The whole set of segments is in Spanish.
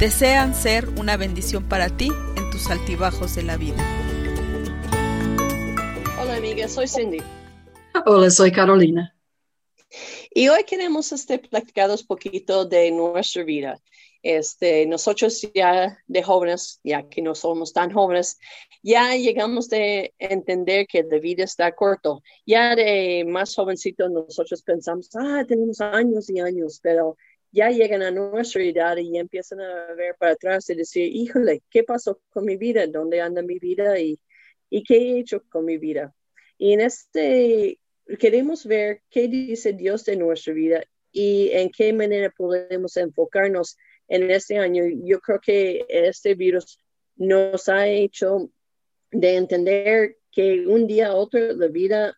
Desean ser una bendición para ti en tus altibajos de la vida. Hola amiga, soy Cindy. Hola, soy Carolina. Y hoy queremos este, platicar un poquito de nuestra vida. Este, nosotros ya de jóvenes, ya que no somos tan jóvenes, ya llegamos de entender que la vida está corto. Ya de más jovencitos nosotros pensamos, ah, tenemos años y años, pero ya llegan a nuestra edad y empiezan a ver para atrás y decir, híjole, ¿qué pasó con mi vida? ¿Dónde anda mi vida? ¿Y, qué he hecho con mi vida? Y en este queremos ver qué dice Dios de nuestra vida y en qué manera podemos enfocarnos en este año. Yo creo que este virus nos ha hecho de entender que un día a otro la vida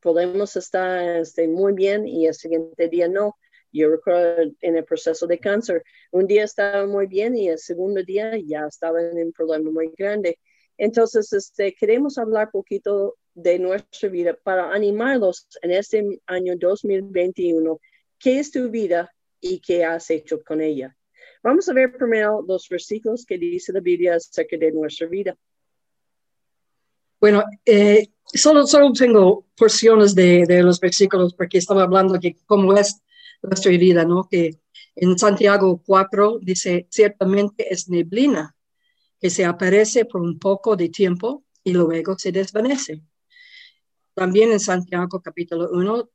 podemos estar este, muy bien y el siguiente día no. Yo recuerdo en el proceso de cáncer, un día estaba muy bien y el segundo día ya estaba en un problema muy grande. Entonces, este, queremos hablar poquito de nuestra vida para animarlos en este año 2021. ¿Qué es tu vida y qué has hecho con ella? Vamos a ver primero los versículos que dice la Biblia acerca de nuestra vida. Bueno, eh, solo, solo tengo porciones de, de, los versículos porque estaba hablando de cómo es nuestra vida, ¿no? Que en Santiago 4 dice, ciertamente es neblina que se aparece por un poco de tiempo y luego se desvanece también en Santiago capítulo 1,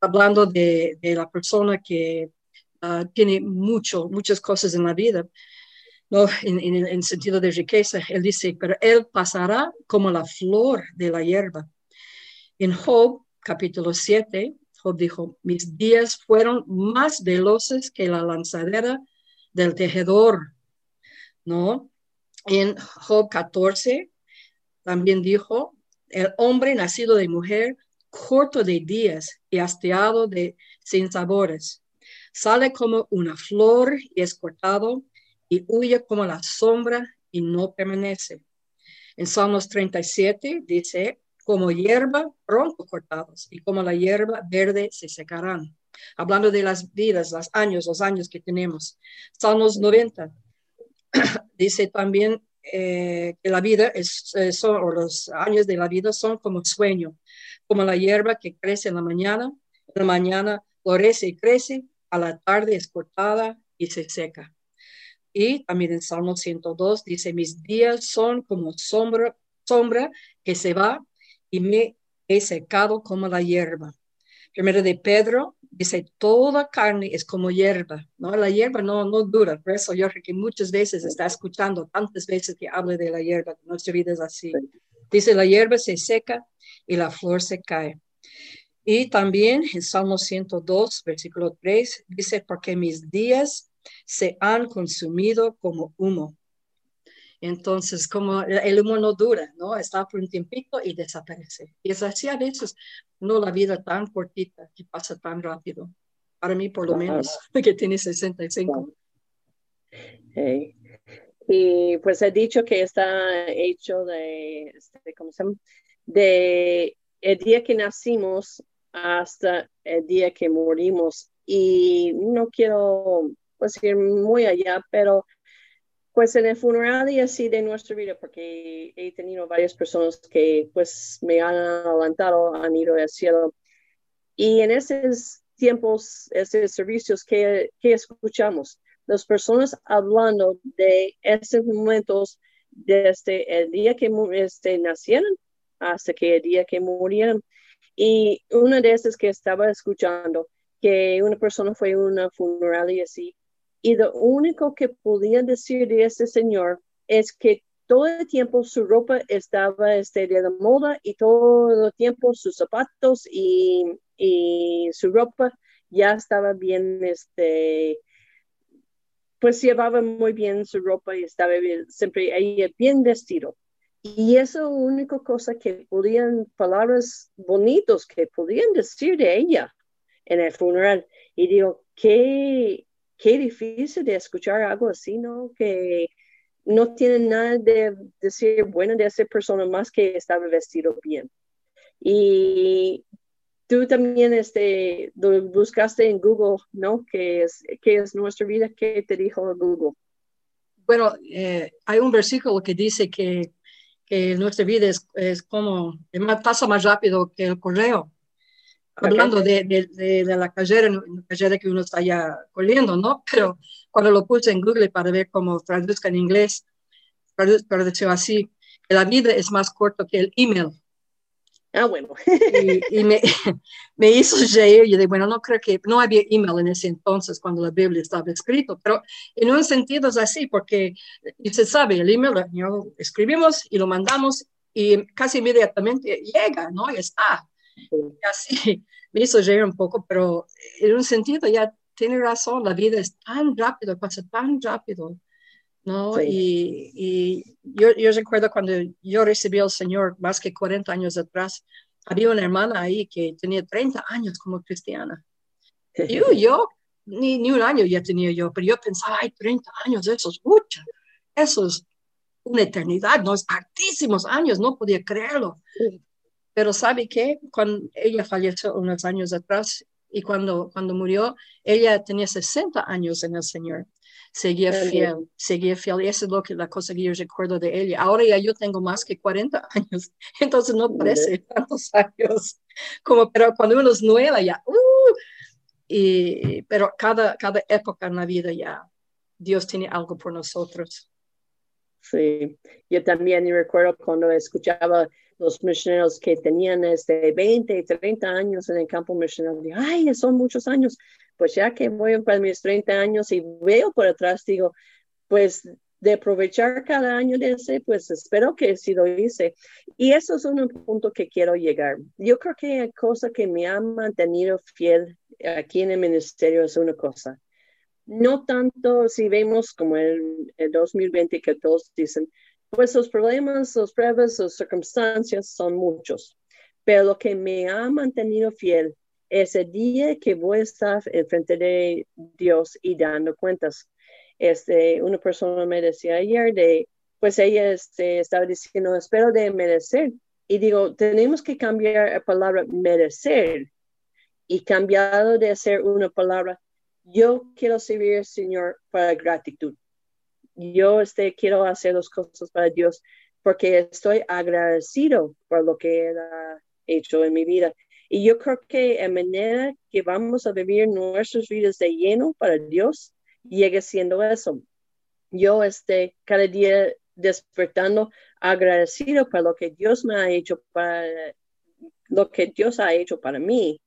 hablando de, la persona que uh, tiene mucho, muchas cosas en la vida, ¿no? En, en, en, sentido de riqueza. Él dice, pero él pasará como la flor de la hierba. En Job capítulo 7, Job dijo, mis días fueron más veloces que la lanzadera del tejedor, ¿no? En Job 14 también dijo, el hombre nacido de mujer, corto de días y hastiado de sin sabores. Sale como una flor y es cortado y huye como la sombra y no permanece. En Salmos 37 dice, como hierba pronto cortados y como la hierba verde se secarán. Hablando de las vidas, los años, los años que tenemos. Salmos 90 dice también, eh, que la vida es, eh, son, o los años de la vida son como sueño, como la hierba que crece en la mañana, en la mañana florece y crece, a la tarde es cortada y se seca. Y también en Salmo 102 dice, mis días son como sombra, sombra que se va y me he secado como la hierba. Primero de Pedro dice, toda carne es como hierba, ¿no? La hierba no, no dura, por eso yo creo que muchas veces está escuchando tantas veces que habla de la hierba, nuestra vida es así. Dice, la hierba se seca y la flor se cae. Y también en Salmo 102, versículo 3, dice, porque mis días se han consumido como humo. Entonces, como el humo no dura, ¿no? Está por un tiempito y desaparece. Y es así a veces, no la vida tan cortita que pasa tan rápido. Para mí, por lo menos, que tiene 65. Y pues he dicho que está hecho de, este, ¿cómo se llama? De el día que nacimos hasta el día que morimos. Y no quiero pues, ir muy allá, pero pues en el funeral y así de nuestra vida, porque he tenido varias personas que pues me han adelantado, han ido al cielo. Y en esos tiempos, esos servicios que, que escuchamos, las personas hablando de esos momentos desde el día que este, nacieron hasta que el día que murieron. Y una de esas que estaba escuchando, que una persona fue a una funeral y así, y lo único que podía decir de ese señor es que todo el tiempo su ropa estaba este, de moda y todo el tiempo sus zapatos y, y su ropa ya estaba bien este, pues llevaba muy bien su ropa y estaba siempre ella bien vestido. Y eso única cosa que podían, palabras bonitos que podían decir de ella en el funeral. Y digo, qué, qué difícil de escuchar algo así, ¿no? Que no tiene nada de decir bueno de esa persona más que estaba vestido bien. Y tú también este, buscaste en Google, ¿no? ¿Qué es, qué es nuestra vida? ¿Qué te dijo Google? Bueno, eh, hay un versículo que dice que, que nuestra vida es, es como, pasa más rápido que el correo. Hablando de, de, de, la carrera, la carrera que uno está ya corriendo, ¿no? Pero cuando lo puse en Google para ver cómo traduzca en inglés, para decir así, que la vida es más corto que el email. Ah, bueno. y, me, me, hizo reír. Yo dije, bueno, no creo que, no había email en ese entonces cuando la Biblia estaba escrito, pero en un sentido es así, porque se sabe, el email, escribimos y lo mandamos y casi inmediatamente llega, ¿no? Y está. así me hizo reír un poco, pero en un sentido ya tiene razón, la vida es tan rápido, pasa tan rápido. ¿no? Y, y yo, yo, recuerdo cuando yo recibí al Señor más que 40 años atrás, había una hermana ahí que tenía 30 años como cristiana. Yo, yo ni, ni un año ya tenía yo, pero yo pensaba, ay, 30 años, eso es mucho, eso es una eternidad, no es hartísimos años, no podía creerlo. Pero ¿sabe qué? Cuando ella falleció unos años atrás y cuando, cuando murió, ella tenía 60 años en el Señor seguía fiel, seguía fiel. Y eso es lo que, la cosa que yo recuerdo de ella. Ahora ya yo tengo más que 40 años, entonces no parece tantos años como, pero cuando uno es nueva ya, uh, y, pero cada, cada época en la vida ya Dios tiene algo por nosotros. Sí, yo también recuerdo cuando escuchaba los misioneros que tenían este 20, 30 años en el campo misionero, ay, son muchos años, pues ya que voy para mis 30 años y veo por atrás, digo, pues de aprovechar cada año de ese, pues espero que sí lo hice. Y eso es un punto que quiero llegar. Yo creo que hay cosa que me ha mantenido fiel aquí en el ministerio es una cosa. No tanto si vemos como el, el 2020 que todos dicen, pues los problemas, los pruebas, las circunstancias son muchos. Pero lo que me ha mantenido fiel ese día que voy a estar frente de Dios y dando cuentas. Este, una persona me decía ayer de, pues ella este, estaba diciendo, espero de merecer. Y digo, tenemos que cambiar la palabra merecer y cambiado de ser una palabra, yo quiero servir al Señor para gratitud. Yo este, quiero hacer las cosas para Dios porque estoy agradecido por lo que Él ha hecho en mi vida. Y yo creo que en manera que vamos a vivir nuestras vidas de lleno para Dios, llegue siendo eso. Yo este, cada día despertando agradecido por lo que Dios me ha hecho para lo que Dios ha hecho para mí.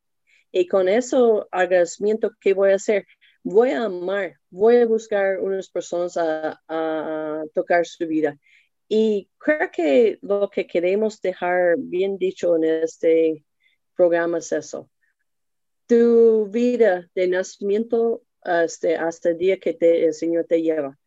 Y con eso agradecimiento, ¿qué voy a hacer? Voy a amar, voy a buscar unas personas a, tocar su vida. Y creo que lo que queremos dejar bien dicho en este programas eso. Tu vida de nacimiento este, hasta el día que te, el Señor te lleva.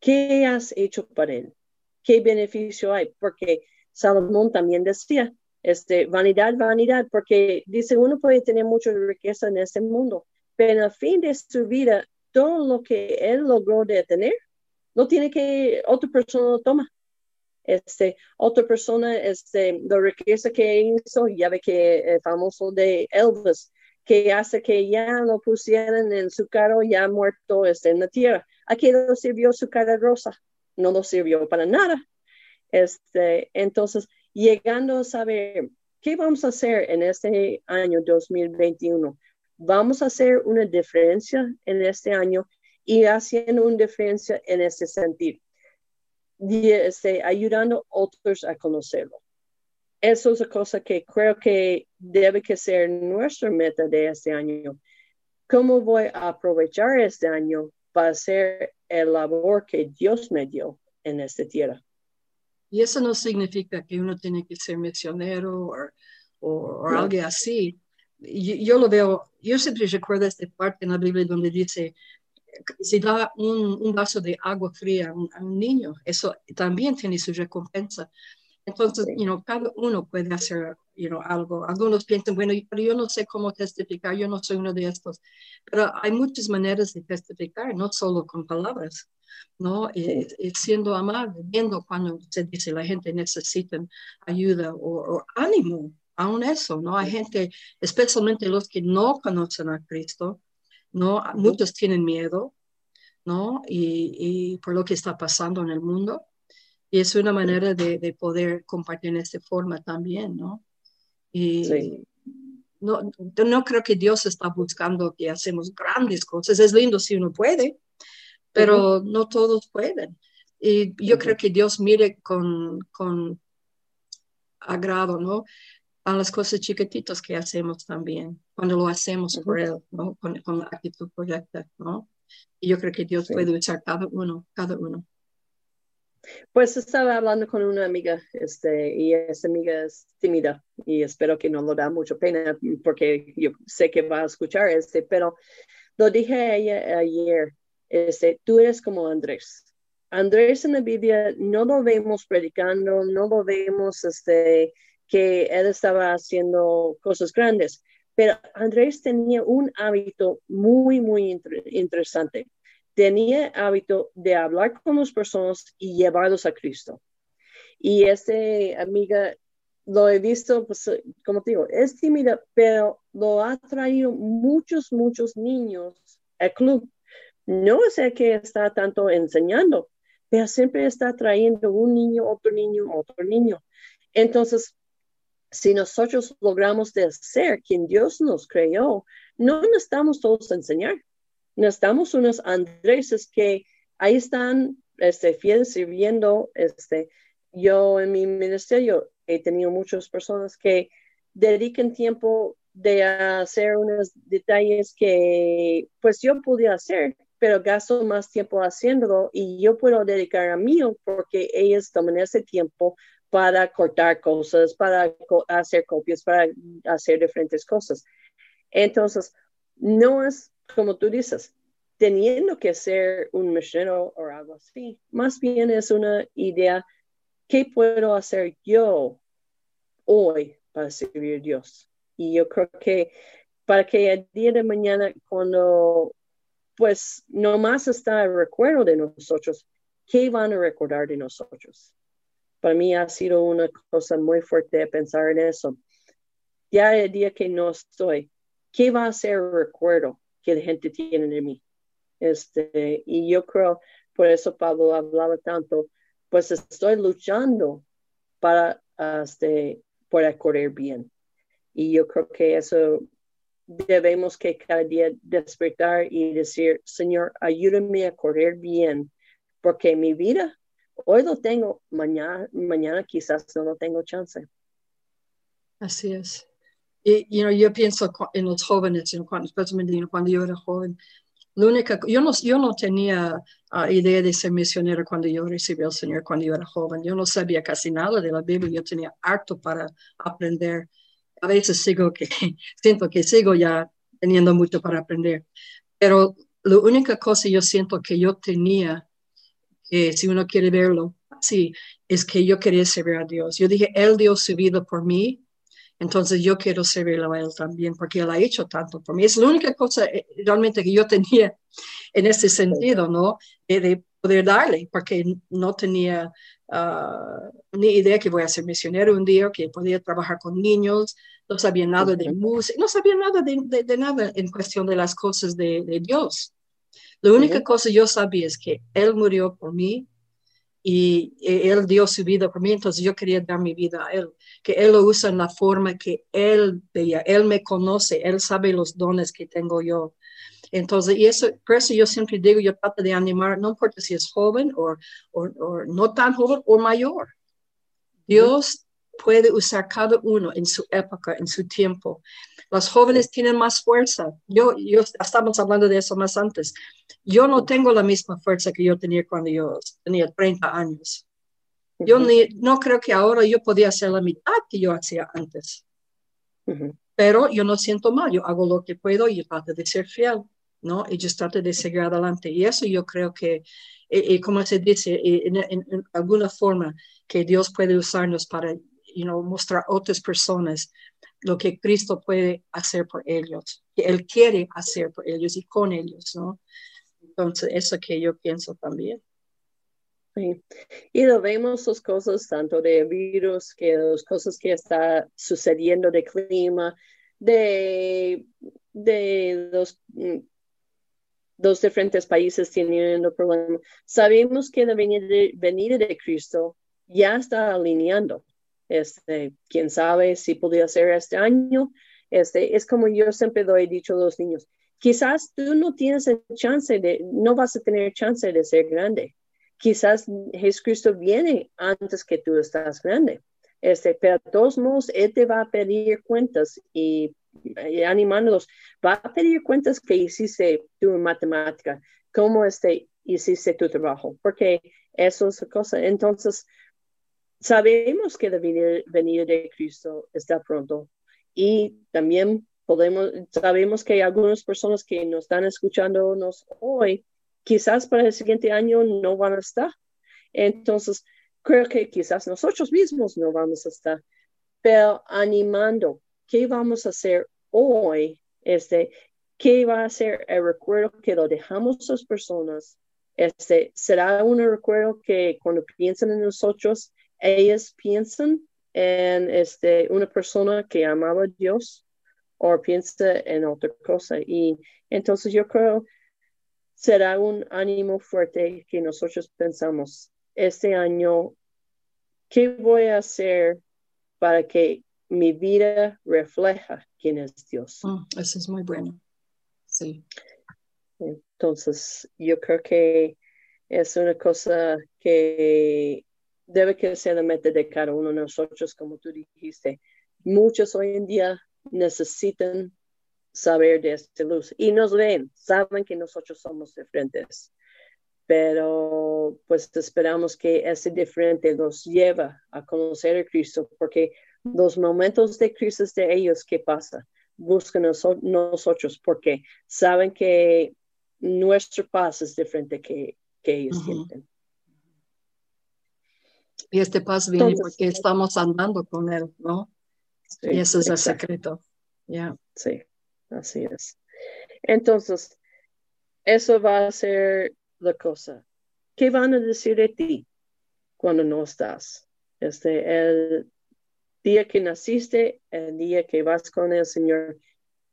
¿Qué has hecho para Él? ¿Qué beneficio hay? Porque Salomón también decía, este, vanidad, vanidad, porque dice, uno puede tener mucha riqueza en este mundo, pero al fin de su vida, todo lo que él logró de tener, no tiene que, otra persona lo toma. Este, otra persona, este, la riqueza que hizo, ya ve que el famoso de Elvis, que hace que ya lo pusieran en su carro ya muerto este, en la tierra. Aquí no sirvió su cara rosa, no lo sirvió para nada. Este, entonces, llegando a saber qué vamos a hacer en este año 2021, vamos a hacer una diferencia en este año y haciendo una diferencia en ese sentido este, ayudando a otros a conocerlo. Eso es una cosa que creo que debe que ser nuestra meta de este año. ¿Cómo voy a aprovechar este año para hacer el labor que Dios me dio en esta tierra? Y eso no significa que uno tiene que ser misionero o, algo así. Yo, yo, lo veo, yo siempre recuerdo esta parte en la Biblia donde dice, si da un, vaso de agua fría a un, niño, eso también tiene su recompensa. Entonces, cada uno puede hacer algo. Algunos piensan, bueno, pero yo no sé cómo testificar, yo no soy uno de estos. Pero hay muchas maneras de testificar, no solo con palabras, ¿no? Y, siendo amable, viendo cuando se dice la gente necesita ayuda o, ánimo, aún eso, ¿no? Hay gente, especialmente los que no conocen a Cristo, ¿no? Muchos tienen miedo, ¿no? Y, por lo que está pasando en el mundo. Y es una manera de, de poder compartir en esta forma también, ¿no? Y no, no creo que Dios está buscando que hacemos grandes cosas. Es lindo si uno puede, pero no todos pueden. Y yo creo que Dios mire con, con agrado, ¿no? A las cosas chiquititas que hacemos también, cuando lo hacemos por Él, ¿no? Con, con, la actitud correcta, ¿no? Y yo creo que Dios puede usar cada uno, cada uno. Pues estaba hablando con una amiga, este, y esa amiga es tímida y espero que no lo da mucho pena porque yo sé que va a escuchar este, pero lo dije a ella ayer, este, tú eres como Andrés. Andrés en la Biblia no lo vemos predicando, no lo vemos este, que él estaba haciendo cosas grandes, pero Andrés tenía un hábito muy, muy interesante tenía hábito de hablar con las personas y llevarlos a Cristo. Y esta amiga lo he visto, pues, como te digo, es tímida, pero lo ha traído muchos, muchos niños al club. No sé que está tanto enseñando, pero siempre está trayendo un niño, otro niño, otro niño. Entonces, si nosotros logramos de ser quien Dios nos creó, no necesitamos todos enseñar necesitamos unos Andréses que ahí están este, fieles sirviendo. Este, yo en mi ministerio he tenido muchas personas que dediquen tiempo de hacer unos detalles que pues yo podía hacer, pero gasto más tiempo haciéndolo y yo puedo dedicar a mí porque ellos toman ese tiempo para cortar cosas, para hacer copias, para hacer diferentes cosas. Entonces, no es como tú dices, teniendo que ser un misionero o algo así, más bien es una idea, ¿qué puedo hacer yo hoy para servir a Dios? Y yo creo que para que el día de mañana, cuando pues no más está el recuerdo de nosotros, ¿qué van a recordar de nosotros? Para mí ha sido una cosa muy fuerte pensar en eso. Ya el día que no estoy, ¿qué va a ser el recuerdo que la gente tiene de mí? Este, y yo creo, por eso Pablo hablaba tanto, pues estoy luchando para, este, para correr bien. Y yo creo que eso debemos que cada día despertar y decir, Señor, ayúdame a correr bien, porque mi vida hoy lo tengo, mañana, mañana quizás no lo tengo chance. Así es. Y yo pienso en los jóvenes, cuando, especialmente cuando yo era joven, única, yo no, yo no tenía ah, idea de ser misionero cuando yo recibí al Señor, cuando yo era joven. Yo no sabía casi nada de la Biblia, yo tenía harto para aprender. A veces sigo que, siento que sigo ya teniendo mucho para aprender. Pero la única cosa yo siento que yo tenía, que si uno quiere verlo así, es que yo quería servir a Dios. Yo dije, Él dio su vida por mí entonces yo quiero servirlo a Él también porque Él ha hecho tanto por mí. Es la única cosa eh, realmente que yo tenía en ese sentido, ¿no? De, poder darle, porque no tenía ah, ni idea que voy a ser misionero un día, que podía trabajar con niños, no sabía nada de música, no sabía nada de, nada en cuestión de las cosas de, Dios. La única cosa yo sabía es que Él murió por mí y Él dio su vida por mí, entonces yo quería dar mi vida a Él que Él lo usa en la forma que Él veía. Él me conoce, Él sabe los dones que tengo yo. Entonces, y eso, por eso yo siempre digo, yo trato de animar, no importa si es joven o, o, no tan joven o mayor. Dios puede usar cada uno en su época, en su tiempo. Los jóvenes tienen más fuerza. Yo, yo, estamos hablando de eso más antes. Yo no tengo la misma fuerza que yo tenía cuando yo tenía 30 años. Yo no creo que ahora yo podía hacer la mitad que yo hacía antes. Pero yo no siento mal, yo hago lo que puedo y trato de ser fiel. ¿no? Ellos tratan de seguir adelante. Y eso yo creo que, y, como se dice, en, en, alguna forma que Dios puede usarnos para you know, mostrar a otras personas lo que Cristo puede hacer por ellos, que Él quiere hacer por ellos y con ellos, ¿no? Entonces, eso que yo pienso también. Sí. Y lo vemos las cosas tanto de virus, que las cosas que está sucediendo de clima, de, de los mm, dos diferentes países teniendo problemas. Sabemos que la venida de, Cristo ya está alineando. Este, quién sabe si podría ser este año. Este, es como yo siempre he dicho a los niños. Quizás tú no tienes chance de, no vas a tener chance de ser grande. Quizás Jesucristo viene antes que tú estás grande. Este, pero de todos modos, Él te va a pedir cuentas y animándolos, va a pedir cuentas que hiciste tu matemática, cómo este, hiciste tu trabajo, porque eso es la cosa. Entonces, sabemos que la venida de Cristo está pronto y también podemos, sabemos que hay algunas personas que nos están escuchándonos hoy, quizás para el siguiente año no van a estar. Entonces, creo que quizás nosotros mismos no vamos a estar, pero animando ¿qué vamos a hacer hoy? Este, ¿Qué va a ser el recuerdo que lo dejamos a las personas? Este, ¿Será un recuerdo que cuando piensan en nosotros, ellas piensan en este, una persona que amaba a Dios o piensa en otra cosa? Y entonces yo creo será un ánimo fuerte que nosotros pensamos este año, ¿qué voy a hacer para que mi vida refleja quién es Dios. Mm, eso es muy bueno. Sí. Entonces, yo creo que es una cosa que debe que ser la meta de cada uno de nosotros, como tú dijiste. Muchos hoy en día necesitan saber de esta luz y nos ven, saben que nosotros somos diferentes, pero pues esperamos que ese diferente nos lleva a conocer a Cristo, porque los momentos de crisis de ellos, ¿qué pasa? Buscan a nosotros porque saben que nuestra paz es diferente que, que ellos tienen. Y este paz viene porque estamos andando con Él, ¿no? y ese es el secreto. ya Sí, así es. Entonces, eso va a ser la cosa. ¿Qué van a decir de ti cuando no estás? Este, el, día que naciste, el día que vas con el Señor,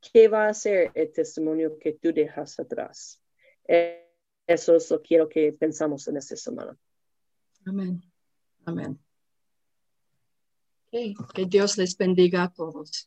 ¿qué va a ser el testimonio que tú dejas atrás? Eh, eso es lo que quiero que pensamos en esta semana. Amén. Amén. Que Dios les bendiga a todos.